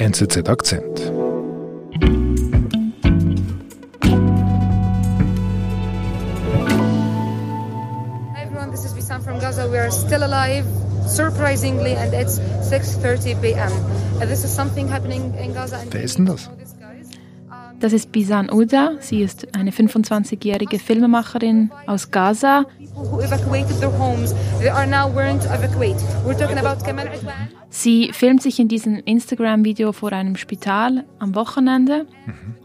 NZZ Akzent. Hi everyone, this is Wissam from Gaza. We are still alive, surprisingly, and it's 6:30 p.m. Uh, this is something happening in Gaza. Wer ist denn das? Das ist Bisan Uda. Sie ist eine 25-jährige Filmemacherin aus Gaza. Who evacuated their homes, they are now willing to evacuate. We're talking about Kamal Adwan. Sie filmt sich in diesem Instagram-Video vor einem Spital am Wochenende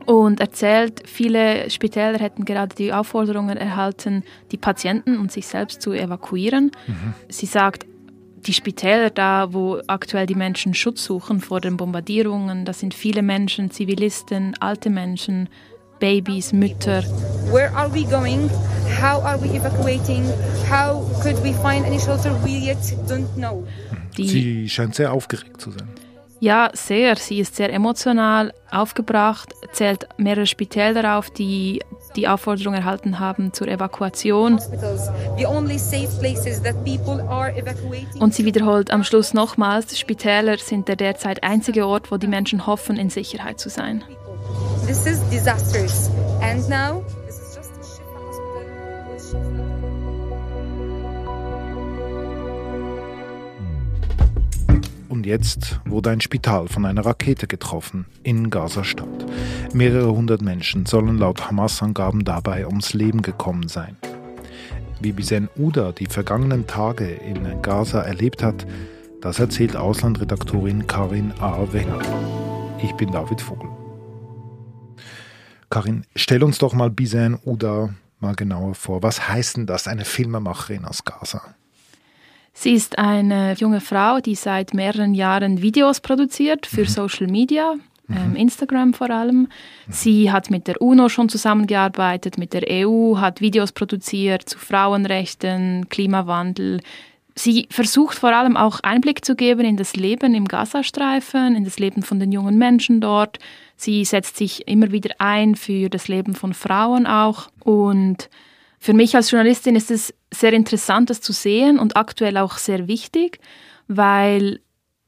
und erzählt, viele Spitäler hätten gerade die Aufforderungen erhalten, die Patienten und sich selbst zu evakuieren. Sie sagt, die Spitäler da, wo aktuell die Menschen Schutz suchen vor den Bombardierungen, das sind viele Menschen, Zivilisten, alte Menschen, Babys, Mütter. Where are we going? How are we evacuating? How could we find any shelter? We yet don't know. Die Sie scheint sehr aufgeregt zu sein. Ja, sehr. Sie ist sehr emotional aufgebracht, zählt mehrere Spitäler auf, die die Aufforderung erhalten haben zur Evakuation. Und sie wiederholt am Schluss nochmals, Spitäler sind der derzeit einzige Ort, wo die Menschen hoffen, in Sicherheit zu sein. This is disastrous. And now, Jetzt wurde ein Spital von einer Rakete getroffen in Gaza-Stadt. Mehrere hundert Menschen sollen laut Hamas-Angaben dabei ums Leben gekommen sein. Wie Bisen Uda die vergangenen Tage in Gaza erlebt hat, das erzählt Auslandredaktorin Karin A. Wenger. Ich bin David Vogel. Karin, stell uns doch mal Bisen Uda mal genauer vor. Was heißt denn das, eine Filmemacherin aus Gaza? Sie ist eine junge Frau, die seit mehreren Jahren Videos produziert für Social Media, ähm, Instagram vor allem. Sie hat mit der UNO schon zusammengearbeitet, mit der EU, hat Videos produziert zu Frauenrechten, Klimawandel. Sie versucht vor allem auch Einblick zu geben in das Leben im Gazastreifen, in das Leben von den jungen Menschen dort. Sie setzt sich immer wieder ein für das Leben von Frauen auch und für mich als Journalistin ist es sehr interessant, das zu sehen und aktuell auch sehr wichtig, weil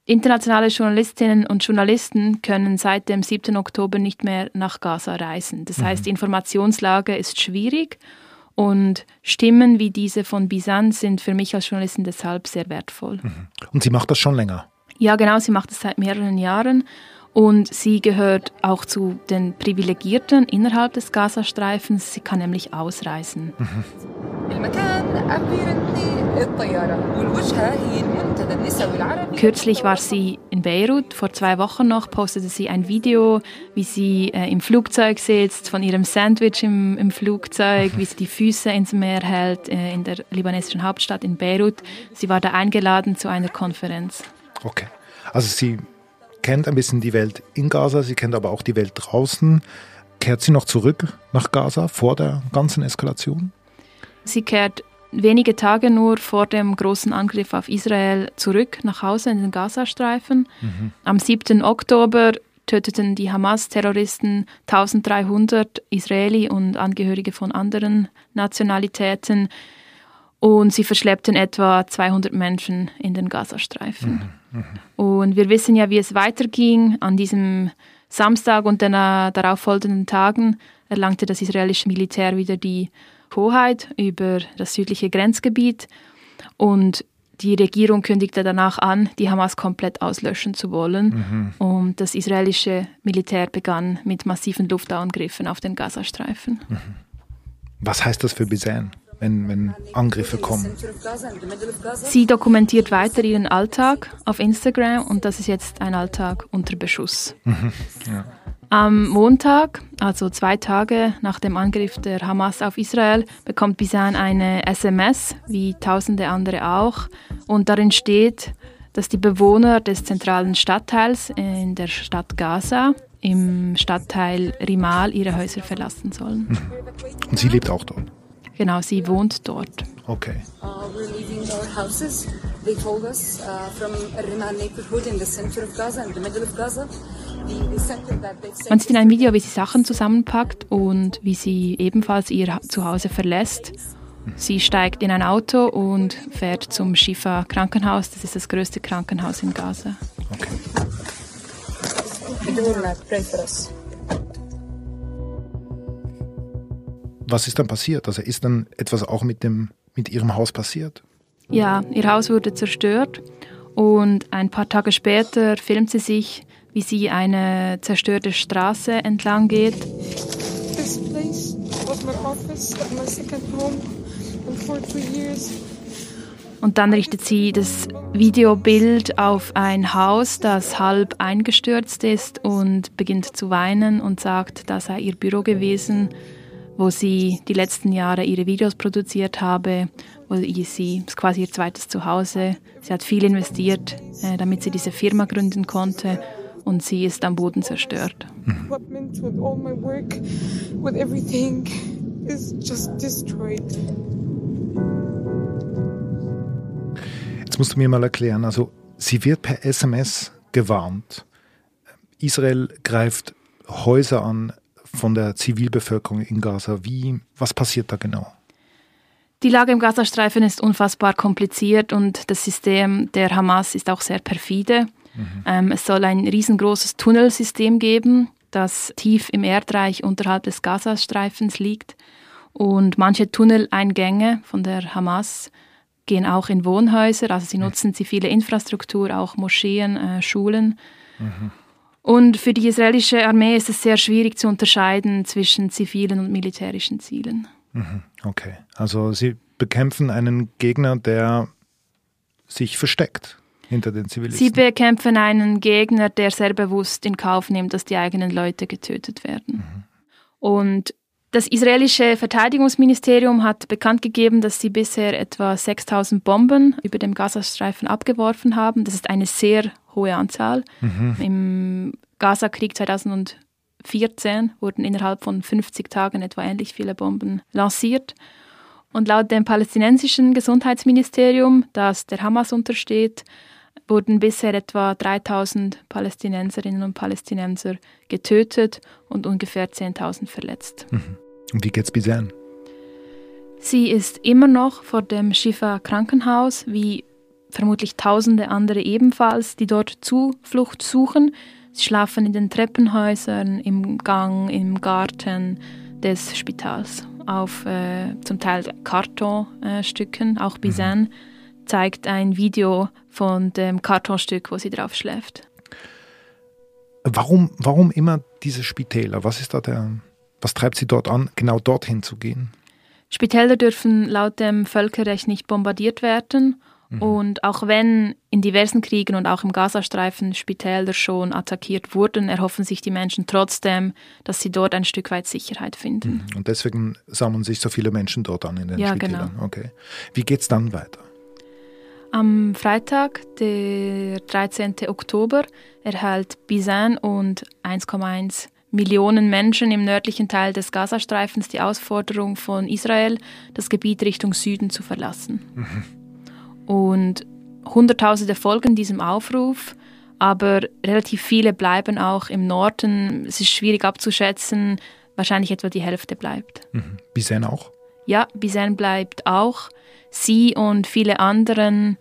internationale Journalistinnen und Journalisten können seit dem 7. Oktober nicht mehr nach Gaza reisen. Das heißt, die Informationslage ist schwierig und Stimmen wie diese von Bisan sind für mich als Journalistin deshalb sehr wertvoll. Und sie macht das schon länger. Ja, genau, sie macht das seit mehreren Jahren und sie gehört auch zu den Privilegierten innerhalb des Gazastreifens. Sie kann nämlich ausreisen. Kürzlich war sie in Beirut, vor zwei Wochen noch, postete sie ein Video, wie sie äh, im Flugzeug sitzt, von ihrem Sandwich im, im Flugzeug, wie sie die Füße ins Meer hält, äh, in der libanesischen Hauptstadt in Beirut. Sie war da eingeladen zu einer Konferenz. Okay, also sie kennt ein bisschen die Welt in Gaza, sie kennt aber auch die Welt draußen. Kehrt sie noch zurück nach Gaza vor der ganzen Eskalation? Sie kehrt wenige Tage nur vor dem großen Angriff auf Israel zurück nach Hause in den Gazastreifen. Am 7. Oktober töteten die Hamas-Terroristen 1300 Israeli und Angehörige von anderen Nationalitäten und sie verschleppten etwa 200 Menschen in den Gazastreifen. Und wir wissen ja, wie es weiterging. An diesem Samstag und den äh, darauffolgenden Tagen erlangte das israelische Militär wieder die Hoheit über das südliche Grenzgebiet und die Regierung kündigte danach an, die Hamas komplett auslöschen zu wollen. Und das israelische Militär begann mit massiven Luftangriffen auf den Gazastreifen. Was heißt das für Bisan, wenn, wenn Angriffe kommen? Sie dokumentiert weiter ihren Alltag auf Instagram und das ist jetzt ein Alltag unter Beschuss. Am Montag, also zwei Tage nach dem Angriff der Hamas auf Israel, bekommt Bisan eine SMS, wie tausende andere auch. Und darin steht, dass die Bewohner des zentralen Stadtteils in der Stadt Gaza im Stadtteil Rimal ihre Häuser verlassen sollen. Und sie lebt auch dort. Genau, sie wohnt dort. Okay. Uh, we're leaving our houses. They told us uh, from Rimal neighborhood in the center of Gaza, in the middle of Gaza. The, the center that they've said Man sieht in einem Video, wie sie Sachen zusammenpackt und wie sie ebenfalls ihr Zuhause verlässt. Sie steigt in ein Auto und fährt zum Shifa Krankenhaus. Das ist das größte Krankenhaus in Gaza. okay. Was ist dann passiert? Also ist dann etwas auch mit, dem, mit Ihrem Haus passiert? Ja, ihr Haus wurde zerstört und ein paar Tage später filmt sie sich, wie sie eine zerstörte Straße entlang geht. This place was my office at my second home and for two years. Und dann richtet sie das Videobild auf ein Haus, das halb eingestürzt ist und beginnt zu weinen und sagt, das sei ihr Büro gewesen wo sie die letzten Jahre ihre Videos produziert habe, wo sie, das ist quasi ihr zweites Zuhause. Sie hat viel investiert, äh, damit sie diese Firma gründen konnte und sie ist am Boden zerstört. Equipment with all my work, with everything is just destroyed. Jetzt musst du mir mal erklären, also sie wird per SMS gewarnt. Israel greift Häuser an, von der Zivilbevölkerung in Gaza. Wie, was passiert da genau? Die Lage im Gazastreifen ist unfassbar kompliziert und das System der Hamas ist auch sehr perfide. Mhm. Ähm, es soll ein riesengroßes Tunnelsystem geben, das tief im Erdreich unterhalb des Gazastreifens liegt. Und manche Tunneleingänge von der Hamas gehen auch in Wohnhäuser, also sie nutzen zivile Infrastruktur, auch Moscheen, äh, Schulen. Mhm. Und für die israelische Armee ist es sehr schwierig zu unterscheiden zwischen zivilen und militärischen Zielen. Mhm, okay, also sie bekämpfen einen Gegner, der sich versteckt hinter den Zivilisten. Sie bekämpfen einen Gegner, der sehr bewusst in Kauf nimmt, dass die eigenen Leute getötet werden. Mhm. Und das israelische Verteidigungsministerium hat bekannt gegeben, dass sie bisher etwa 6000 Bomben über dem Gazastreifen abgeworfen haben. Das ist eine sehr hohe Anzahl. Mhm. Im Gaza-Krieg 2014 wurden innerhalb von 50 Tagen etwa ähnlich viele Bomben lanciert. Und laut dem palästinensischen Gesundheitsministerium, das der Hamas untersteht, wurden bisher etwa 3000 Palästinenserinnen und Palästinenser getötet und ungefähr 10.000 verletzt. Mhm. Und wie geht's Bisan? Sie ist immer noch vor dem Shifa Krankenhaus, wie vermutlich tausende andere ebenfalls, die dort Zuflucht suchen. Sie schlafen in den Treppenhäusern, im Gang, im Garten des Spitals auf äh, zum Teil Kartonstücken. Äh, Auch Bizan mhm. Zeigt ein Video von dem Kartonstück, wo sie drauf schläft. Warum, warum immer diese Spitäler? Was ist da der, was treibt sie dort an, genau dorthin zu gehen? Spitäler dürfen laut dem Völkerrecht nicht bombardiert werden Mhm. Und auch wenn in diversen Kriegen und auch im Gazastreifen Spitäler schon attackiert wurden, erhoffen sich die Menschen trotzdem, dass sie dort ein Stück weit Sicherheit finden. Mhm. Und deswegen sammeln sich so viele Menschen dort an in den ja, Spitälern. Genau. Okay. Wie geht es dann weiter? Am Freitag, der 13. Oktober, erhält Bizan und 1,1 Millionen Menschen im nördlichen Teil des Gazastreifens die Ausforderung von Israel, das Gebiet Richtung Süden zu verlassen. Mhm. Und Hunderttausende folgen diesem Aufruf, aber relativ viele bleiben auch im Norden. Es ist schwierig abzuschätzen, wahrscheinlich etwa die Hälfte bleibt. Mhm. Bisen auch? Ja, Bisen bleibt auch. Sie und viele anderen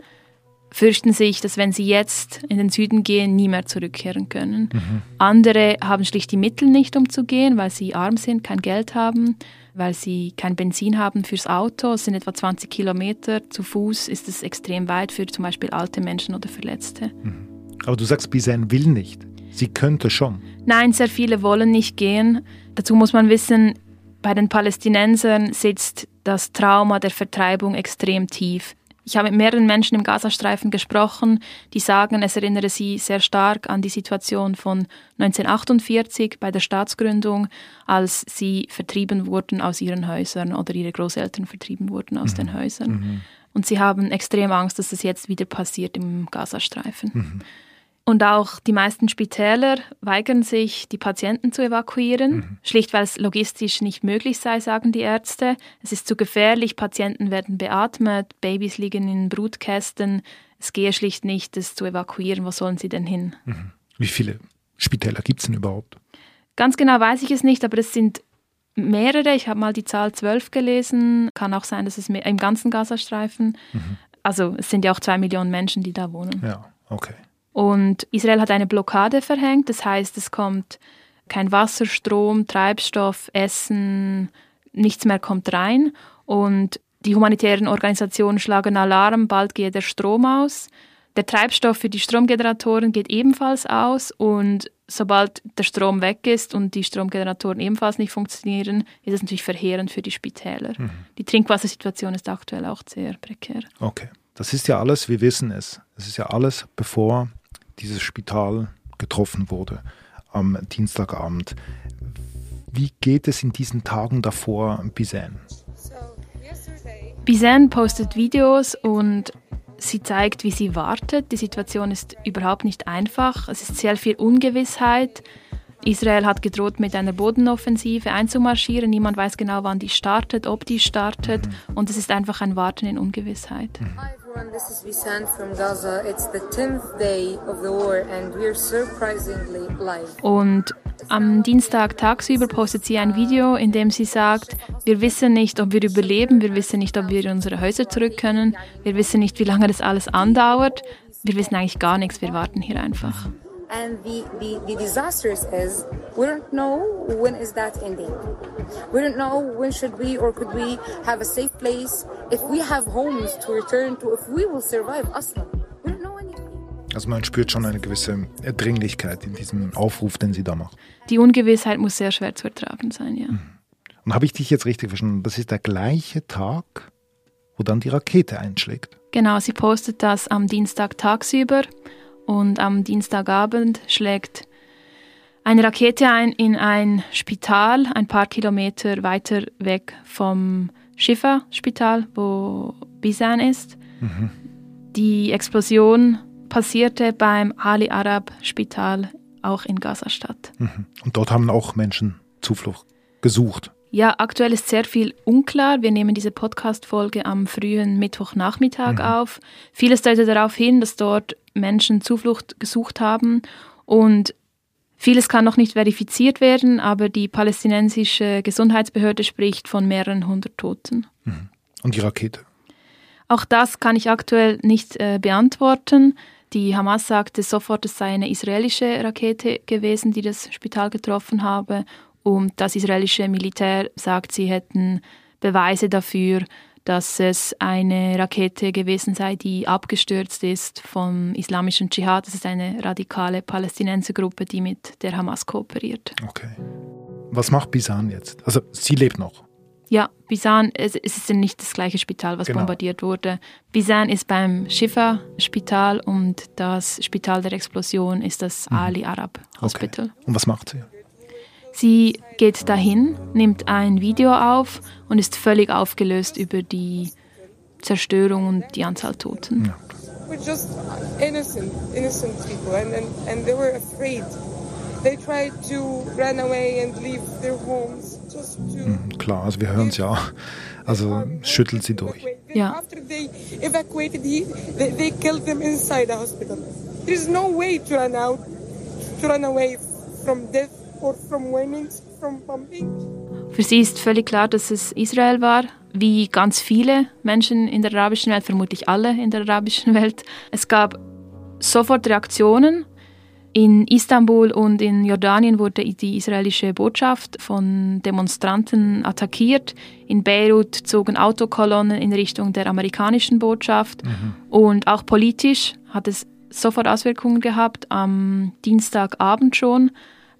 fürchten sich, dass wenn sie jetzt in den Süden gehen, nie mehr zurückkehren können. Mhm. Andere haben schlicht die Mittel nicht, um zu gehen, weil sie arm sind, kein Geld haben weil sie kein Benzin haben fürs Auto. Es sind etwa 20 Kilometer. Zu Fuß ist es extrem weit für zum Beispiel alte Menschen oder Verletzte. Mhm. Aber du sagst, Bizen will nicht. Sie könnte schon. Nein, sehr viele wollen nicht gehen. Dazu muss man wissen, bei den Palästinensern sitzt das Trauma der Vertreibung extrem tief. Ich habe mit mehreren Menschen im Gazastreifen gesprochen, die sagen, es erinnere sie sehr stark an die Situation von 1948 bei der Staatsgründung, als sie vertrieben wurden aus ihren Häusern oder ihre Großeltern vertrieben wurden aus mhm. den Häusern. Mhm. Und sie haben extrem Angst, dass es jetzt wieder passiert im Gazastreifen. Mhm. Und auch die meisten Spitäler weigern sich, die Patienten zu evakuieren, mhm. schlicht weil es logistisch nicht möglich sei, sagen die Ärzte. Es ist zu gefährlich, Patienten werden beatmet, Babys liegen in Brutkästen. Es gehe schlicht nicht, das zu evakuieren. Wo sollen sie denn hin? Mhm. Wie viele Spitäler gibt es denn überhaupt? Ganz genau weiß ich es nicht, aber es sind mehrere. Ich habe mal die Zahl zwölf gelesen. Kann auch sein, dass es mehr, im ganzen Gazastreifen. Mhm. Also es sind ja auch zwei Millionen Menschen, die da wohnen. Ja, okay. Und Israel hat eine Blockade verhängt, das heißt, es kommt kein Wasser, Strom, Treibstoff, Essen, nichts mehr kommt rein. Und die humanitären Organisationen schlagen Alarm, bald geht der Strom aus. Der Treibstoff für die Stromgeneratoren geht ebenfalls aus und sobald der Strom weg ist und die Stromgeneratoren ebenfalls nicht funktionieren, ist es natürlich verheerend für die Spitäler. Mhm. Die Trinkwassersituation ist aktuell auch sehr prekär. Okay, das ist ja alles, wir wissen es. Es ist ja alles, bevor dieses Spital getroffen wurde am Dienstagabend. Wie geht es in diesen Tagen davor Bizan? Bizan postet Videos und sie zeigt, wie sie wartet. Die Situation ist überhaupt nicht einfach. Es ist sehr viel Ungewissheit. Israel hat gedroht, mit einer Bodenoffensive einzumarschieren. Niemand weiß genau, wann die startet, ob die startet. Und es ist einfach ein Warten in Ungewissheit. Hi everyone, this is Visan from Gaza. It's the 10th day of the war and we're surprisingly live. Und am Dienstag tagsüber postet sie ein Video, in dem sie sagt, wir wissen nicht, ob wir überleben, wir wissen nicht, ob wir in unsere Häuser zurück können, wir wissen nicht, wie lange das alles andauert, wir wissen eigentlich gar nichts, wir warten hier einfach. And the, the, the disastrous is we don't know when is that ending. We don't know when should we or could we have a safe place if we have homes to return to, if we will survive Aslan. We don't know anything. Also man spürt schon eine gewisse Dringlichkeit in diesem Aufruf, den sie da macht. Die Ungewissheit muss sehr schwer zu ertragen sein, ja. Und habe ich dich jetzt richtig verstanden? Das ist der gleiche Tag, wo dann die Rakete einschlägt. Genau, sie postet das am Dienstag tagsüber und am Dienstagabend schlägt eine Rakete ein in ein Spital, ein paar Kilometer weiter weg vom Shifa-Spital, wo Bisan ist. Mhm. Die Explosion passierte beim Ali Arab Spital, auch in Gaza-Stadt. Mhm. Und dort haben auch Menschen Zuflucht gesucht. Ja, aktuell ist sehr viel unklar. Wir nehmen diese Podcast-Folge am frühen Mittwochnachmittag mhm. auf. Vieles deutet darauf hin, dass dort Menschen Zuflucht gesucht haben und vieles kann noch nicht verifiziert werden, aber die palästinensische Gesundheitsbehörde spricht von mehreren hundert Toten. Mhm. Und die Rakete? Auch das kann ich aktuell nicht äh, beantworten. Die Hamas sagte sofort, es sei eine israelische Rakete gewesen, die das Spital getroffen habe und das israelische Militär sagt, sie hätten Beweise dafür, dass es eine Rakete gewesen sei, die abgestürzt ist vom islamischen Dschihad. Das ist eine radikale Palästinensergruppe, die mit der Hamas kooperiert. Okay. Was macht Bisan jetzt? Also sie lebt noch. Ja, Bisan, es, ist nicht das gleiche Spital, was genau. bombardiert wurde. Bisan ist beim Shifa-Spital und das Spital der Explosion ist das mhm. Ali Arab Hospital. Okay. Und was macht sie? Sie geht dahin, nimmt ein Video auf und ist völlig aufgelöst über die Zerstörung und die Anzahl Toten. Ja. We're just innocent, innocent people, and, and, and they were afraid. They tried to run away and leave their homes just to. Klar, also wir hören es ja. Also schüttelt sie durch. Ja. After they evacuated, he, they, they killed them inside the hospital. There's no way to run out, to run away from death für sie ist völlig klar, dass es Israel war, wie ganz viele Menschen in der arabischen Welt, vermutlich alle in der arabischen Welt. Es gab sofort Reaktionen. In Istanbul und in Jordanien wurde die israelische Botschaft von Demonstranten attackiert. In Beirut zogen Autokolonnen in Richtung der amerikanischen Botschaft. Mhm. Und auch politisch hat es sofort Auswirkungen gehabt, am Dienstagabend schon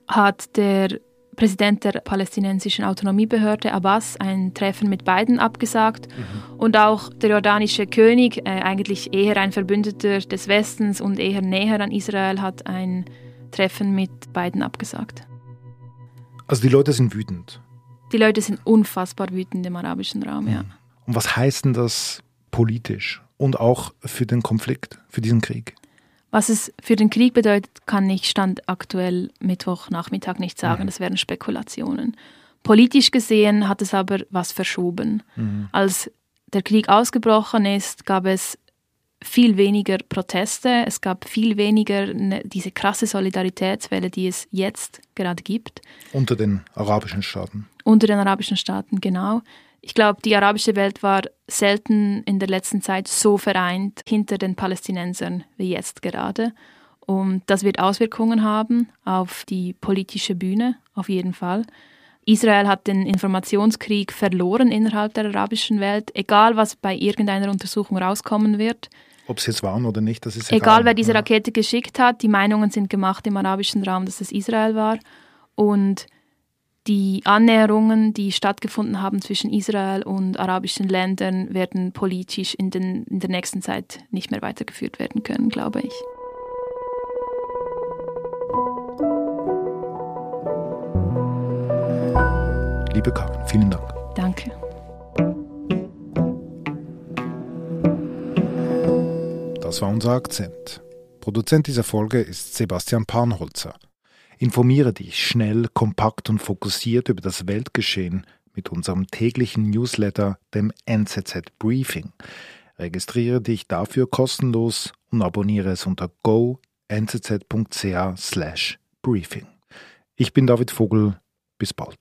hat der Präsident der palästinensischen Autonomiebehörde Abbas ein Treffen mit beiden abgesagt mhm. und auch der jordanische König, äh, eigentlich eher ein Verbündeter des Westens und eher näher an Israel, hat ein Treffen mit beiden abgesagt. Also die Leute sind wütend. Die Leute sind unfassbar wütend im arabischen Raum, mhm. ja. Und was heißt denn das politisch und auch für den Konflikt, für diesen Krieg? Was es für den Krieg bedeutet, kann ich Stand aktuell Mittwochnachmittag nicht sagen. Mhm. Das wären Spekulationen. Politisch gesehen hat es aber was verschoben. Mhm. Als der Krieg ausgebrochen ist, gab es viel weniger Proteste, es gab viel weniger ne, diese krasse Solidaritätswelle, die es jetzt gerade gibt. Unter den arabischen Staaten. Unter den arabischen Staaten, genau. Ich glaube, die arabische Welt war selten in der letzten Zeit so vereint hinter den Palästinensern wie jetzt gerade. Und das wird Auswirkungen haben auf die politische Bühne, auf jeden Fall. Israel hat den Informationskrieg verloren innerhalb der arabischen Welt, egal was bei irgendeiner Untersuchung rauskommen wird. Ob es jetzt waren oder nicht, das ist egal. Egal, wer diese Rakete geschickt hat, die Meinungen sind gemacht im arabischen Raum, dass es Israel war. Und die Annäherungen, die stattgefunden haben zwischen Israel und arabischen Ländern, werden politisch in, den, in der nächsten Zeit nicht mehr weitergeführt werden können, glaube ich. Liebe Karin, vielen Dank. Danke. Das war unser Akzent. Produzent dieser Folge ist Sebastian Panholzer. Informiere dich schnell, kompakt und fokussiert über das Weltgeschehen mit unserem täglichen Newsletter, dem NZZ Briefing. Registriere dich dafür kostenlos und abonniere es unter go.nzz.ch/briefing. Ich bin David Vogel. Bis bald.